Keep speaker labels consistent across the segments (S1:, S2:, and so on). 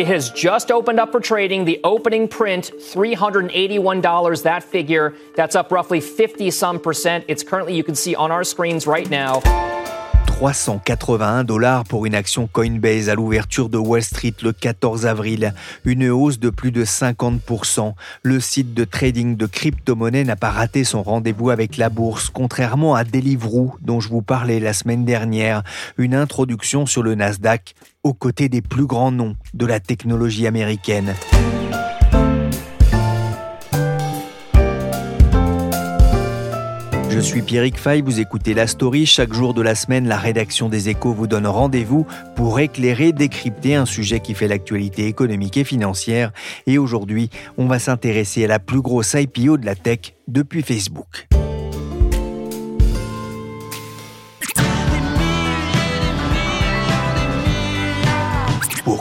S1: It has just opened up for trading. The opening print, $381. That figure, that's up roughly 50 some percent. It's currently, you can see on our screens right now.
S2: 381 dollars pour une action Coinbase à l'ouverture de Wall Street le 14 avril, une hausse de plus de 50%. Le site de trading de crypto-monnaies n'a pas raté son rendez-vous avec la bourse, contrairement à Deliveroo dont je vous parlais la semaine dernière, une introduction sur le Nasdaq aux côtés des plus grands noms de la technologie américaine. Je suis Pierrick Fay, vous écoutez La Story. Chaque jour de la semaine, la rédaction des Échos vous donne rendez-vous pour éclairer, décrypter un sujet qui fait l'actualité économique et financière. Et aujourd'hui, on va s'intéresser à la plus grosse IPO de la tech depuis Facebook.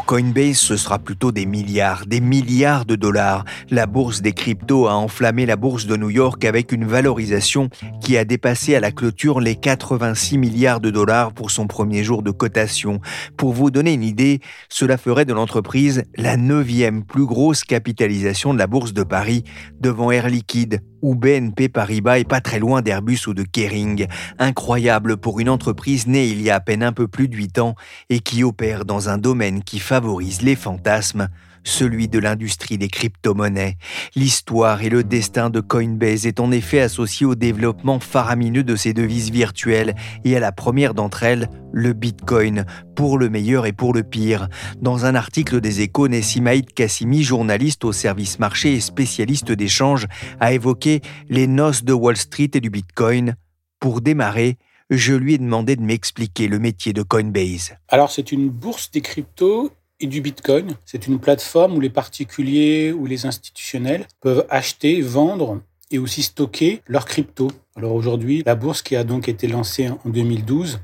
S2: Coinbase, ce sera plutôt des milliards, des milliards de dollars. La bourse des cryptos a enflammé la bourse de New York avec une valorisation qui a dépassé à la clôture les 86 milliards de dollars pour son premier jour de cotation. Pour vous donner une idée, cela ferait de l'entreprise la neuvième plus grosse capitalisation de la bourse de Paris, devant Air Liquide, ou BNP Paribas est pas très loin d'Airbus ou de Kering. Incroyable pour une entreprise née il y a à peine un peu plus de 8 ans et qui opère dans un domaine qui favorise les fantasmes, celui de l'industrie des crypto-monnaies. L'histoire et le destin de Coinbase est en effet associé au développement faramineux de ces devises virtuelles et à la première d'entre elles, le Bitcoin, pour le meilleur et pour le pire. Dans un article des échos, Nessimaïd Kassimi, journaliste au service marché et spécialiste d'échange, a évoqué les noces de Wall Street et du Bitcoin. Pour démarrer, je lui ai demandé de m'expliquer le métier de Coinbase.
S3: Alors c'est une bourse des cryptos et du Bitcoin. C'est une plateforme où les particuliers ou les institutionnels peuvent acheter, vendre et aussi stocker leurs cryptos. Alors aujourd'hui, la bourse qui a donc été lancée en 2012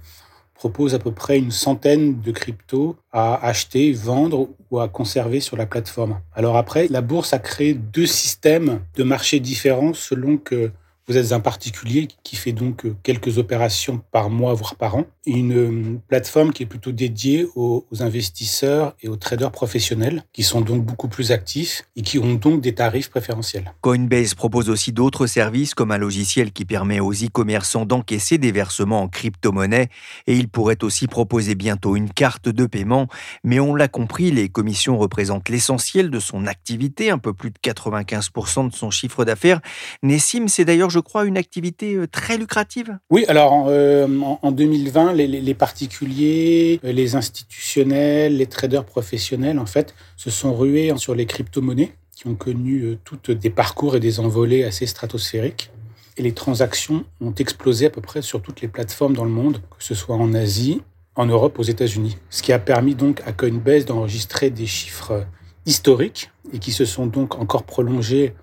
S3: propose à peu près une centaine de cryptos à acheter, vendre ou à conserver sur la plateforme. Alors après, la bourse a créé deux systèmes de marché différents selon que vous êtes un particulier qui fait donc euh, quelques opérations par mois, voire par an. Une euh, plateforme qui est plutôt dédiée aux, investisseurs et aux traders professionnels, qui sont donc beaucoup plus actifs et qui ont donc des tarifs préférentiels.
S2: Coinbase propose aussi d'autres services comme un logiciel qui permet aux e-commerçants d'encaisser des versements en crypto-monnaie et il pourrait aussi proposer bientôt une carte de paiement. Mais on l'a compris, les commissions représentent l'essentiel de son activité, un peu plus de 95% de son chiffre d'affaires. Nessim, c'est d'ailleurs je crois, une activité euh, très lucrative.
S3: Oui, alors en, 2020, euh, les, particuliers, euh, les institutionnels, les traders professionnels, en fait, se sont rués sur les crypto-monnaies qui ont connu toutes des parcours et des envolées assez stratosphériques. Et les transactions ont explosé à peu près sur toutes les plateformes dans le monde, que ce soit en Asie, en Europe, aux États-Unis. Ce qui a permis donc à Coinbase d'enregistrer des chiffres historiques et qui se sont donc encore prolongés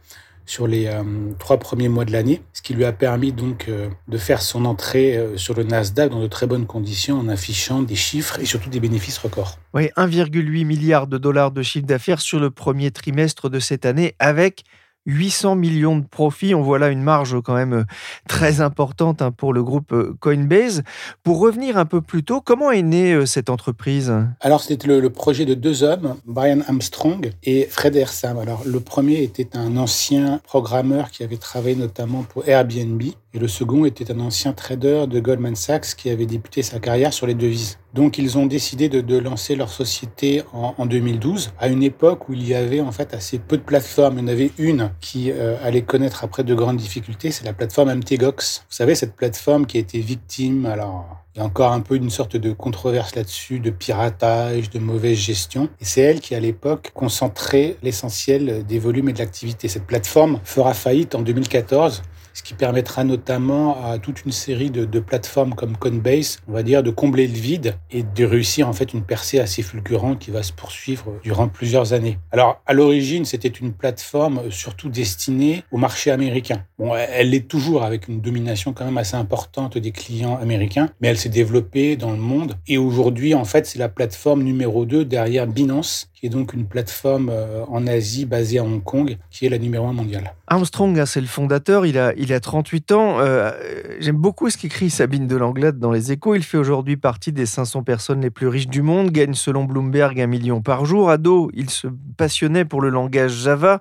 S3: sur les euh, trois premiers mois de l'année, ce qui lui a permis donc euh, de faire son entrée euh, sur le Nasdaq dans de très bonnes conditions en affichant des chiffres et surtout des bénéfices records.
S2: Oui, 1,8 milliard de dollars de chiffre d'affaires sur le premier trimestre de cette année avec 800 millions de profits. On voit là une marge quand même euh, très importante hein, pour le groupe euh, Coinbase. Pour revenir un peu plus tôt, comment est née euh, cette entreprise?
S3: Alors, c'était le, projet de deux hommes, Brian Armstrong et Fred Ersam. Alors, le premier était un ancien programmeur qui avait travaillé notamment pour Airbnb. Et le second était un ancien trader de Goldman Sachs qui avait débuté sa carrière sur les devises. Donc ils ont décidé de, lancer leur société en, 2012, à une époque où il y avait en fait assez peu de plateformes. Il y en avait une qui euh, allait connaître après de grandes difficultés, c'est la plateforme MTGOX. Vous savez, cette plateforme qui a été victime, alors il y a encore un peu une sorte de controverse là-dessus, de piratage, de mauvaise gestion. Et c'est elle qui, à l'époque, concentrait l'essentiel des volumes et de l'activité. Cette plateforme fera faillite en 2014 ce qui permettra notamment à toute une série de, plateformes comme Coinbase, on va dire, de combler le vide et de réussir en fait une percée assez fulgurante qui va se poursuivre durant plusieurs années. Alors à l'origine, c'était une plateforme surtout destinée au marché américain. Bon, elle l'est toujours avec une domination quand même assez importante des clients américains, mais elle s'est développée dans le monde et aujourd'hui, en fait, c'est la plateforme numéro 2 derrière Binance qui est donc une plateforme euh, en Asie basée à Hong Kong, qui est la numéro un mondiale.
S2: Armstrong, hein, c'est le fondateur, il a, il a 38 ans. Euh, j'aime beaucoup ce qu'écrit Sabine de Langlade dans Les Échos. Il fait aujourd'hui partie des 500 personnes les plus riches du monde, gagne selon Bloomberg un million par jour. Ado, il se passionnait pour le langage Java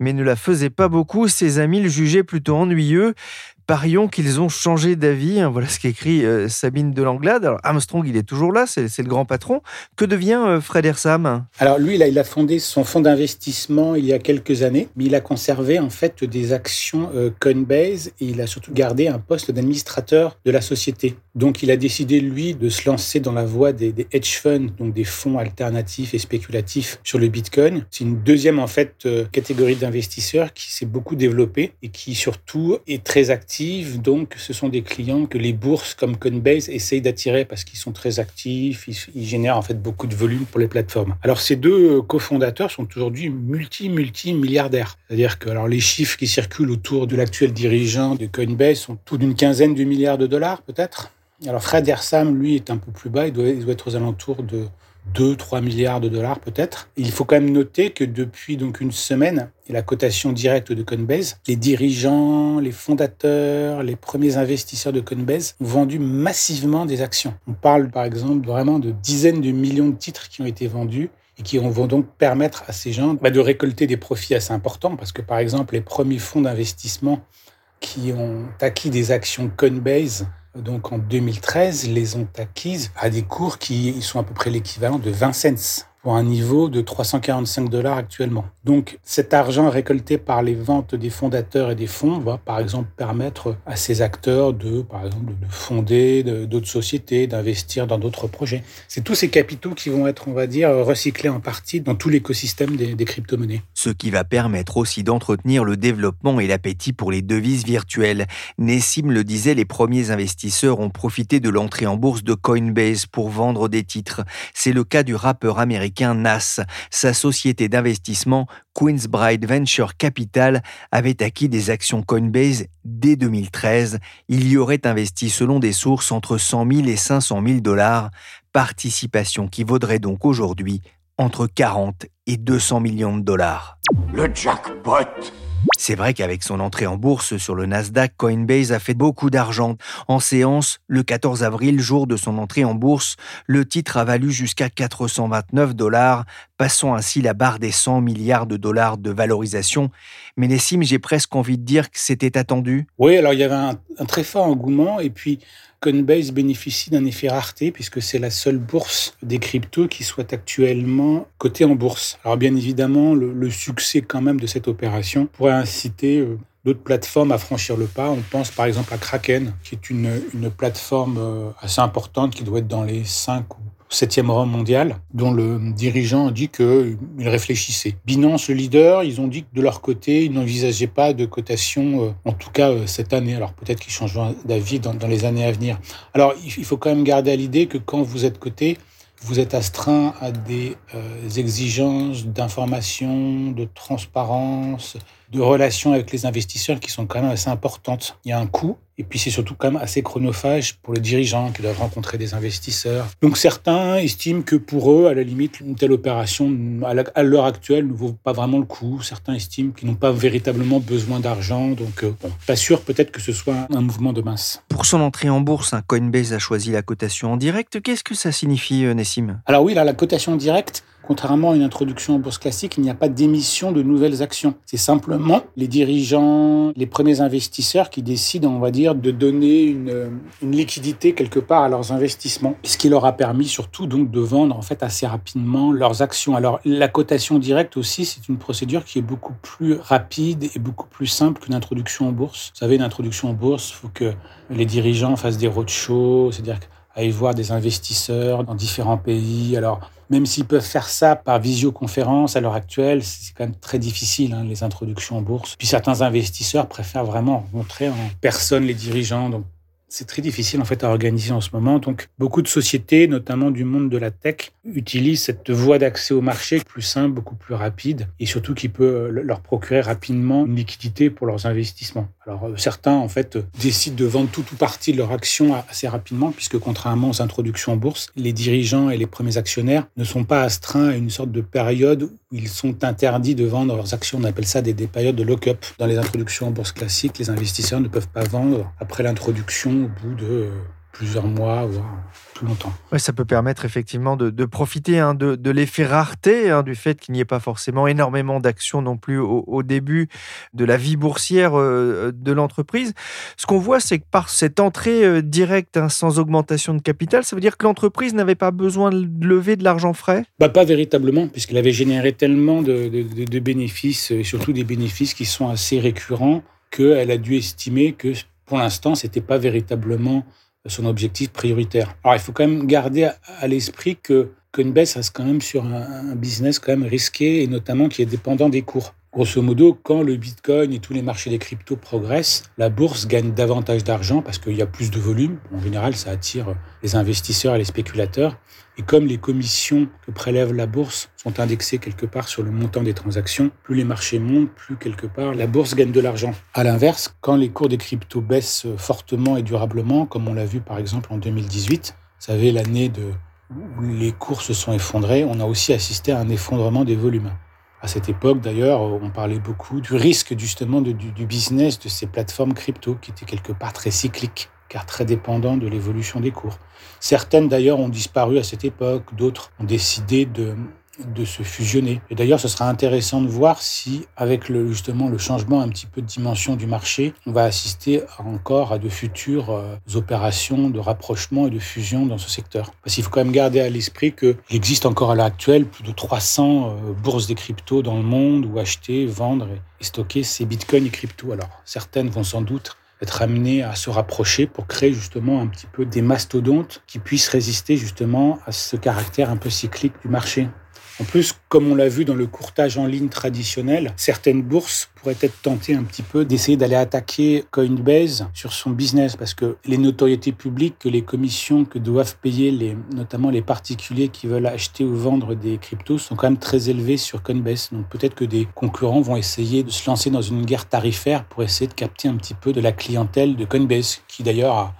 S2: mais ne la faisait pas beaucoup. Ses amis le jugeaient plutôt ennuyeux parions qu'ils ont changé d'avis. Hein, voilà ce qu'écrit euh, Sabine de Langlade. Alors Armstrong, il est toujours là, c'est le grand patron. Que devient euh, Fred Ersam?
S3: Alors lui, là, il a fondé son fonds d'investissement il y a quelques années, mais il a conservé en fait des actions euh, Coinbase et il a surtout gardé un poste d'administrateur de la société. Donc il a décidé, lui, de se lancer dans la voie des, des hedge funds, donc des fonds alternatifs et spéculatifs sur le Bitcoin. C'est une deuxième en fait catégorie d'investisseurs qui s'est beaucoup développée et qui surtout est très active donc, ce sont des clients que les bourses comme Coinbase essayent d'attirer parce qu'ils sont très actifs, ils, génèrent en fait beaucoup de volume pour les plateformes. Alors, ces deux cofondateurs sont aujourd'hui multi, multi milliardaires. C'est-à-dire que les chiffres qui circulent autour de l'actuel dirigeant de Coinbase sont tout d'une quinzaine de milliards de dollars, peut-être? Alors, Fred Ersam, lui, est un peu plus bas. Il doit, être aux alentours de 2-3 milliards de dollars peut-être. Il faut quand même noter que depuis donc une semaine, et la cotation directe de Coinbase, les dirigeants, les fondateurs, les premiers investisseurs de Coinbase ont vendu massivement des actions. On parle par exemple vraiment de dizaines de millions de titres qui ont été vendus et qui vont donc permettre à ces gens bah, de récolter des profits assez importants parce que par exemple les premiers fonds d'investissement qui ont acquis des actions Coinbase donc en 2013, les ont acquises à des cours qui sont à peu près l'équivalent de 20 cents un niveau de 345 dollars actuellement. Donc cet argent récolté par les ventes des fondateurs et des fonds va par exemple permettre à ces acteurs de, par exemple, de fonder d'autres sociétés, d'investir dans d'autres projets. C'est tous ces capitaux qui vont être, on va dire, recyclés en partie dans tout l'écosystème des, des crypto-monnaies.
S2: Ce qui va permettre aussi d'entretenir le développement et l'appétit pour les devises virtuelles. Nessim le disait, les premiers investisseurs ont profité de l'entrée en bourse de Coinbase pour vendre des titres. C'est le cas du rappeur américain NAS. Sa société d'investissement, Queensbride Venture Capital, avait acquis des actions Coinbase dès 2013. Il y aurait investi selon des sources entre 100 000 et 500 000 dollars, participation qui vaudrait donc aujourd'hui entre 40 et 200 millions de dollars.
S4: Le jackpot
S2: c'est vrai qu'avec son entrée en bourse sur le Nasdaq, Coinbase a fait beaucoup d'argent. En séance, le 14 avril, jour de son entrée en bourse, le titre a valu jusqu'à 429 dollars, passant ainsi la barre des 100 milliards de dollars de valorisation. Mais Nessim, j'ai presque envie de dire que c'était attendu.
S3: Oui, alors il y avait un, très fort engouement et puis Coinbase bénéficie d'un effet rareté puisque c'est la seule bourse des cryptos qui soit actuellement cotée en bourse. Alors bien évidemment, le, succès quand même de cette opération pourrait inciter euh, d'autres plateformes à franchir le pas. On pense par exemple à Kraken, qui est une, une plateforme euh, assez importante qui doit être dans les 5 ou septième rang mondial, dont le dirigeant a dit qu'il réfléchissait. Binance, le leader, ils ont dit que de leur côté, ils n'envisageaient pas de cotation, euh, en tout cas euh, cette année. Alors peut-être qu'ils changeront d'avis dans, les années à venir. Alors il faut quand même garder à l'idée que quand vous êtes coté, vous êtes astreint à des euh, exigences d'information, de transparence, de relations avec les investisseurs qui sont quand même assez importantes. Il y a un coût et puis c'est surtout quand même assez chronophage pour les dirigeants qui doivent rencontrer des investisseurs. Donc certains estiment que pour eux, à la limite, une telle opération, à l'heure actuelle, ne vaut pas vraiment le coup. Certains estiment qu'ils n'ont pas véritablement besoin d'argent. Donc euh, bon, pas sûr peut-être que ce soit un mouvement de masse.
S2: Pour son entrée en bourse, Coinbase a choisi la cotation en direct. Qu'est-ce que ça signifie, euh, Nessim?
S3: Alors oui, là, la cotation en direct, Contrairement à une introduction en bourse classique, il n'y a pas d'émission de nouvelles actions. C'est simplement les dirigeants, les premiers investisseurs qui décident, on va dire, de donner une, liquidité quelque part à leurs investissements, ce qui leur a permis surtout donc de vendre en fait assez rapidement leurs actions. Alors la cotation directe aussi, c'est une procédure qui est beaucoup plus rapide et beaucoup plus simple qu'une introduction en bourse. Vous savez, une introduction en bourse, il faut que les dirigeants fassent des roadshows, c'est-à-dire aller voir des investisseurs dans différents pays. Alors, même s'ils peuvent faire ça par visioconférence à l'heure actuelle, c'est quand même très difficile, hein, les introductions en bourse. Puis certains investisseurs préfèrent vraiment montrer en personne les dirigeants. C'est très difficile en fait à organiser en ce moment. Donc beaucoup de sociétés, notamment du monde de la tech, utilisent cette voie d'accès au marché plus simple, beaucoup plus rapide et surtout qui peut euh, leur procurer rapidement une liquidité pour leurs investissements. Alors euh, certains en fait décident de vendre tout ou partie de leur action assez rapidement puisque contrairement aux introductions en bourse, les dirigeants et les premiers actionnaires ne sont pas astreints à une sorte de période où ils sont interdits de vendre leurs actions. On appelle ça des périodes de lock-up. Dans les introductions en bourse classiques, les investisseurs ne peuvent pas vendre après l'introduction au bout de plusieurs mois, voire plus longtemps.
S2: Ouais, ça peut permettre effectivement de, profiter hein, de, l'effet rareté, hein, du fait qu'il n'y ait pas forcément énormément d'actions non plus au, début de la vie boursière euh, de l'entreprise. Ce qu'on voit, c'est que par cette entrée euh, directe hein, sans augmentation de capital, ça veut dire que l'entreprise n'avait pas besoin de lever de l'argent frais?
S3: Bah, Pas véritablement, puisqu'elle avait généré tellement de, de bénéfices, et surtout des bénéfices qui sont assez récurrents, qu'elle a dû estimer que pour l'instant, ce n'était pas véritablement son objectif prioritaire. Alors, il faut quand même garder à l'esprit que Coinbase reste quand même sur un, business quand même risqué et notamment qui est dépendant des cours. Grosso modo, quand le Bitcoin et tous les marchés des cryptos progressent, la bourse gagne davantage d'argent parce qu'il y a plus de volume. En général, ça attire les investisseurs et les spéculateurs. Et comme les commissions que prélève la bourse sont indexées quelque part sur le montant des transactions, plus les marchés montent, plus quelque part la bourse gagne de l'argent. À l'inverse, quand les cours des cryptos baissent fortement et durablement, comme on l'a vu par exemple en 2018, vous savez, l'année où les cours se sont effondrés, on a aussi assisté à un effondrement des volumes. À cette époque, d'ailleurs, on parlait beaucoup du risque justement du, business de ces plateformes crypto qui étaient quelque part très cycliques, car très dépendants de l'évolution des cours. Certaines, d'ailleurs, ont disparu à cette époque, d'autres ont décidé de, de se fusionner. Et d'ailleurs, ce sera intéressant de voir si, avec le, justement le changement un petit peu de dimension du marché, on va assister encore à de futures euh, opérations de rapprochement et de fusion dans ce secteur. Parce qu'il faut quand même garder à l'esprit qu'il existe encore à l'heure actuelle plus de 300 euh, bourses des cryptos dans le monde où acheter, vendre et stocker ces bitcoins et cryptos. Alors, certaines vont sans doute être amenées à se rapprocher pour créer justement un petit peu des mastodontes qui puissent résister justement à ce caractère un peu cyclique du marché. En plus, comme on l'a vu dans le courtage en ligne traditionnel, certaines bourses pourraient être tentées un petit peu d'essayer d'aller attaquer Coinbase sur son business parce que les notoriétés publiques, que les commissions que doivent payer les, notamment les particuliers qui veulent acheter ou vendre des cryptos sont quand même très élevées sur Coinbase. Donc peut-être que des concurrents vont essayer de se lancer dans une guerre tarifaire pour essayer de capter un petit peu de la clientèle de Coinbase, qui d'ailleurs a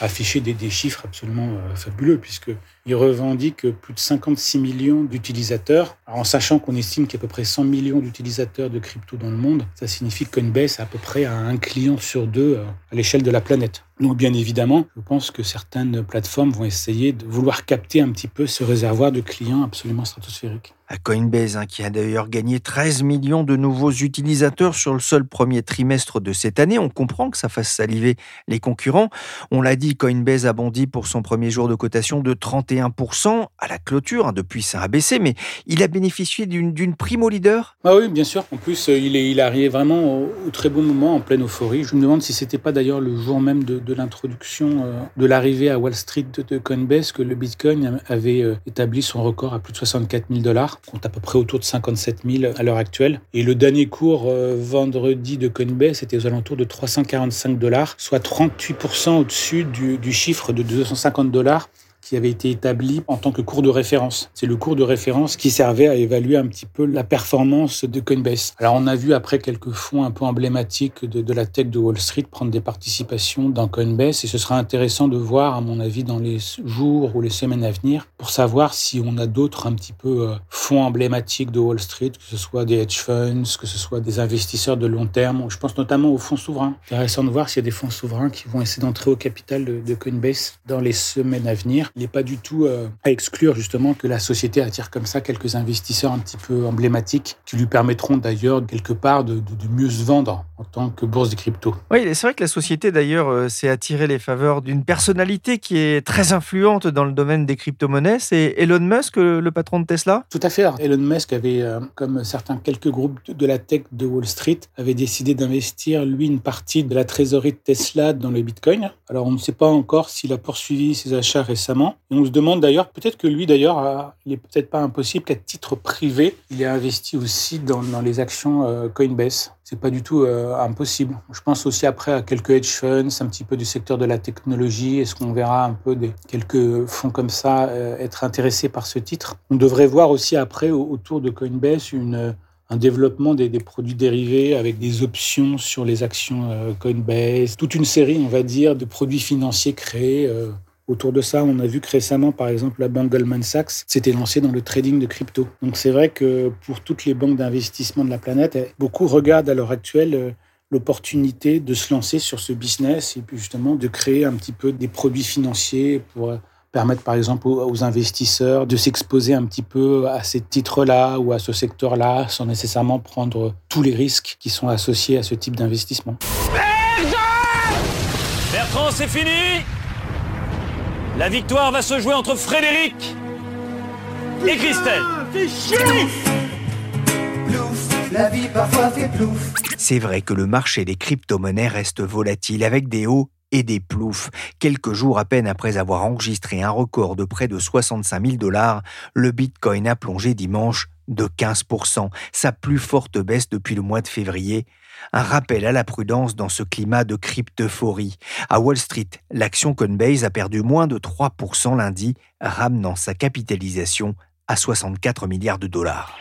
S3: affiché des, chiffres absolument euh, fabuleux puisque il revendique plus de 56 millions d'utilisateurs. En sachant qu'on estime qu'il y a à peu près 100 millions d'utilisateurs de crypto dans le monde, ça signifie que a à peu près un client sur deux euh, à l'échelle de la planète. Donc bien évidemment, je pense que certaines plateformes vont essayer de vouloir capter un petit peu ce réservoir de clients absolument stratosphérique.
S2: À Coinbase, hein, qui a d'ailleurs gagné 13 millions de nouveaux utilisateurs sur le seul premier trimestre de cette année, on comprend que ça fasse saliver les concurrents. On l'a dit, Coinbase a bondi pour son premier jour de cotation de 31% à la clôture. Hein, depuis, ça a baissé, mais il a bénéficié d'une prime au leader?
S3: Ah oui, bien sûr. En plus, euh, il est, il arrivé vraiment au, très bon moment, en pleine euphorie. Je me demande si c'était pas d'ailleurs le jour même de, l'introduction, euh, de l'arrivée à Wall Street de, Coinbase que le Bitcoin avait euh, établi son record à plus de 64 000 dollars compte à peu près autour de 57 000 à l'heure actuelle. Et le dernier cours euh, vendredi de Coinbase était aux alentours de 345 dollars, soit 38% au-dessus du, du chiffre de 250 dollars qui avait été établi en tant que cours de référence. C'est le cours de référence qui servait à évaluer un petit peu la performance de Coinbase. Alors on a vu après quelques fonds un peu emblématiques de, la tech de Wall Street prendre des participations dans Coinbase et ce sera intéressant de voir à mon avis dans les jours ou les semaines à venir pour savoir si on a d'autres un petit peu euh, fonds emblématiques de Wall Street, que ce soit des hedge funds, que ce soit des investisseurs de long terme. Je pense notamment aux fonds souverains. Intéressant de voir s'il y a des fonds souverains qui vont essayer d'entrer au capital de Coinbase dans les semaines à venir il n'est pas du tout euh, à exclure justement que la société attire comme ça quelques investisseurs un petit peu emblématiques qui lui permettront d'ailleurs quelque part de, mieux se vendre en tant que bourse des cryptos.
S2: Oui, c'est vrai que la société d'ailleurs euh, s'est attirée les faveurs d'une personnalité qui est très influente dans le domaine des crypto-monnaies. C'est Elon Musk, le patron de Tesla
S3: Tout à fait. Elon Musk avait, euh, comme certains quelques groupes de la tech de Wall Street, avait décidé d'investir lui une partie de la trésorerie de Tesla dans le Bitcoin. Alors on ne sait pas encore s'il a poursuivi ses achats récemment. On se demande d'ailleurs, peut-être que lui d'ailleurs, il n'est peut-être pas impossible qu'à titre privé, il ait investi aussi dans, les actions euh, Coinbase. C'est pas du tout euh, impossible. Je pense aussi après à quelques hedge funds, un petit peu du secteur de la technologie. Est-ce qu'on verra un peu des quelques fonds comme ça euh, être intéressés par ce titre? On devrait voir aussi après autour de Coinbase un développement des, produits dérivés avec des options sur les actions Coinbase, toute une série, on va dire, de produits financiers créés. Autour de ça, on a vu que récemment, par exemple, la banque Goldman Sachs s'était lancée dans le trading de crypto. Donc c'est vrai que pour toutes les banques d'investissement de la planète, beaucoup regardent à l'heure actuelle euh, l'opportunité de se lancer sur ce business et puis justement de créer un petit peu des produits financiers pour permettre par exemple aux, investisseurs de s'exposer un petit peu à ces titres-là ou à ce secteur-là sans nécessairement prendre tous les risques qui sont associés à ce type d'investissement.
S4: Bertrand, c'est fini La victoire va se jouer entre Frédéric et Christelle.
S2: C'est vrai que le marché des crypto-monnaies reste volatile avec des hauts et des ploufs. Quelques jours à peine après avoir enregistré un record de près de 65 000 dollars, le Bitcoin a plongé dimanche de 15%, sa plus forte baisse depuis le mois de février. Un rappel à la prudence dans ce climat de cryptophorie. À Wall Street, l'action Coinbase a perdu moins de 3% lundi, ramenant sa capitalisation à 64 milliards de dollars.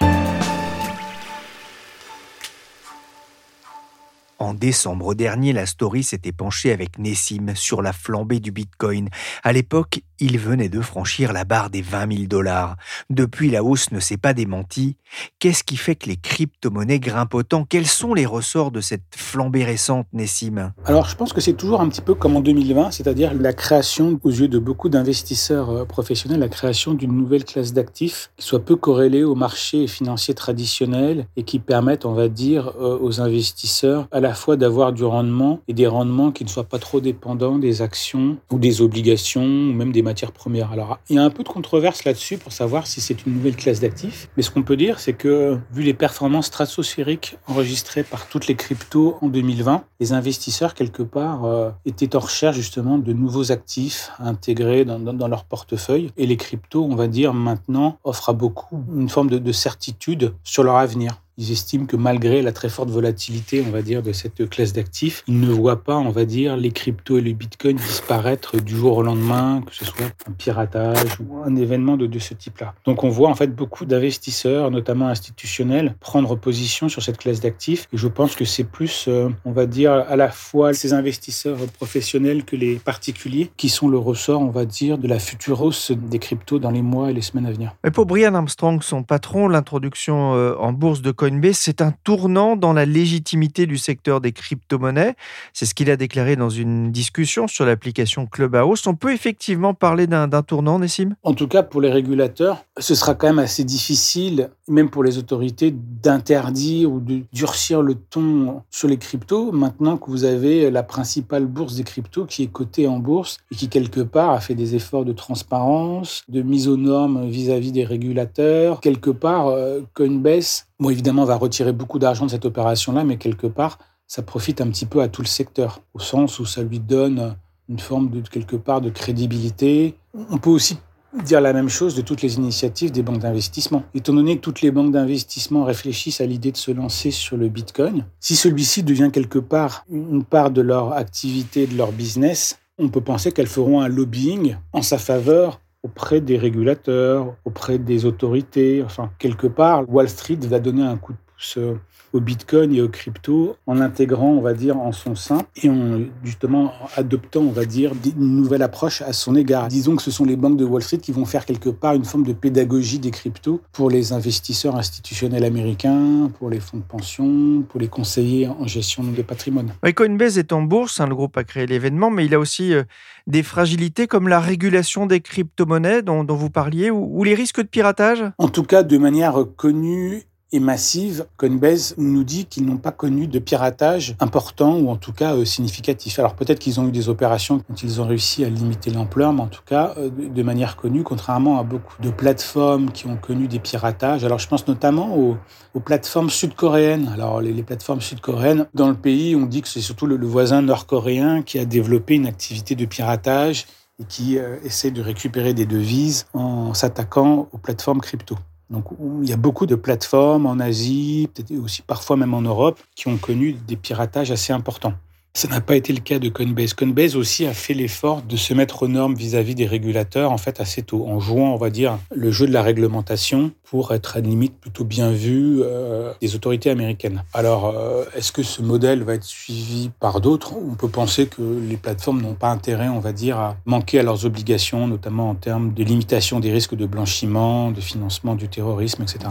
S2: En décembre dernier, la story s'était penchée avec Nessim sur la flambée du Bitcoin. À l'époque, il venait de franchir la barre des 20 000 dollars. Depuis, la hausse ne s'est pas démentie. Qu'est-ce qui fait que les crypto-monnaies grimpent autant? Quels sont les ressorts de cette flambée récente, Nessim?
S3: Alors, je pense que c'est toujours un petit peu comme en 2020, c'est-à-dire la création, aux yeux de beaucoup d'investisseurs euh, professionnels, la création d'une nouvelle classe d'actifs qui soit peu corrélée au marché financier traditionnel et qui permette, on va dire, euh, aux investisseurs à la la fois d'avoir du rendement et des rendements qui ne soient pas trop dépendants des actions ou des obligations ou même des matières premières. Alors, il y a un peu de controverse là-dessus pour savoir si c'est une nouvelle classe d'actifs. Mais ce qu'on peut dire, c'est que vu les performances stratosphériques enregistrées par toutes les cryptos en 2020, les investisseurs, quelque part, euh, étaient en recherche justement de nouveaux actifs intégrés dans, dans, leur portefeuille. Et les cryptos, on va dire, maintenant, offrent à beaucoup une forme de certitude sur leur avenir. Ils estiment que malgré la très forte volatilité, on va dire, de cette classe d'actifs, ils ne voient pas, on va dire, les cryptos et le bitcoin disparaître du jour au lendemain, que ce soit un piratage ou un événement de, ce type-là. Donc on voit en fait beaucoup d'investisseurs, notamment institutionnels, prendre position sur cette classe d'actifs. Et je pense que c'est plus, euh, on va dire, à la fois ces investisseurs professionnels que les particuliers qui sont le ressort, on va dire, de la future hausse des cryptos dans les mois et les semaines à venir.
S2: Mais pour Brian Armstrong, son patron, l'introduction euh, en bourse de C'est un tournant dans la légitimité du secteur des crypto-monnaies. C'est ce qu'il a déclaré dans une discussion sur l'application Clubhouse. On peut effectivement parler d'un tournant, Nessim?
S3: En tout cas, pour les régulateurs, ce sera quand même assez difficile, même pour les autorités, d'interdire ou de durcir le ton sur les cryptos, maintenant que vous avez la principale bourse des cryptos qui est cotée en bourse et qui, quelque part, a fait des efforts de transparence, de mise aux normes vis-à-vis des régulateurs. Quelque part, euh, Coinbase Bon, évidemment, va retirer beaucoup d'argent de cette opération-là, mais quelque part, ça profite un petit peu à tout le secteur, au sens où ça lui donne une forme de quelque part de crédibilité. On peut aussi dire la même chose de toutes les initiatives des banques d'investissement. Étant donné que toutes les banques d'investissement réfléchissent à l'idée de se lancer sur le Bitcoin, si celui-ci devient quelque part une part de leur activité, de leur business, on peut penser qu'elles feront un lobbying en sa faveur auprès des régulateurs, auprès des autorités. Enfin, quelque part, Wall Street va donner un coup de plus euh, au Bitcoin et aux crypto en l'intégrant, on va dire, en son sein et en justement adoptant, on va dire, une nouvelle approche à son égard. Disons que ce sont les banques de Wall Street qui vont faire quelque part une forme de pédagogie des cryptos pour les investisseurs institutionnels américains, pour les fonds de pension, pour les conseillers en gestion de patrimoine.
S2: Coinbase est en bourse, hein, le groupe a créé l'événement, mais il a aussi euh, des fragilités comme la régulation des crypto-monnaies dont, vous parliez ou, ou les risques de piratage?
S3: En tout cas, de manière connue et massive, Coinbase nous dit qu'ils n'ont pas connu de piratage important ou en tout cas euh, significatif. Alors peut-être qu'ils ont eu des opérations dont ils ont réussi à limiter l'ampleur, mais en tout cas euh, de manière connue, contrairement à beaucoup de plateformes qui ont connu des piratages. Alors je pense notamment aux, plateformes sud-coréennes. Alors les, plateformes sud-coréennes, dans le pays, on dit que c'est surtout le, voisin nord-coréen qui a développé une activité de piratage et qui euh, essaie de récupérer des devises en s'attaquant aux plateformes crypto. Donc, il y a beaucoup de plateformes en Asie, peut-être aussi parfois même en Europe, qui ont connu des piratages assez importants. Ça n'a pas été le cas de Coinbase. Coinbase aussi a fait l'effort de se mettre aux normes vis-à-vis des régulateurs, en fait, assez tôt, en jouant, on va dire, le jeu de la réglementation pour être à la limite plutôt bien vu euh, des autorités américaines. Alors, euh, est-ce que ce modèle va être suivi par d'autres? On peut penser que les plateformes n'ont pas intérêt, on va dire, à manquer à leurs obligations, notamment en termes de limitation des risques de blanchiment, de financement du terrorisme, etc.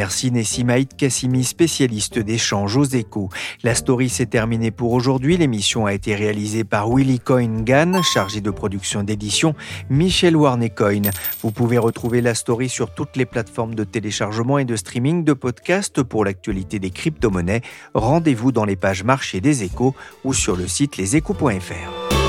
S2: Merci Nessimaïd Kassimi, spécialiste d'échanges aux échos. La story s'est terminée pour aujourd'hui. L'émission a été réalisée par Willy Coyne Gann, chargé de production d'édition, Michel Warnecoin. Vous pouvez retrouver la story sur toutes les plateformes de téléchargement et de streaming de podcasts pour l'actualité des crypto-monnaies. Rendez-vous dans les pages marché des échos ou sur le site leséchos.fr.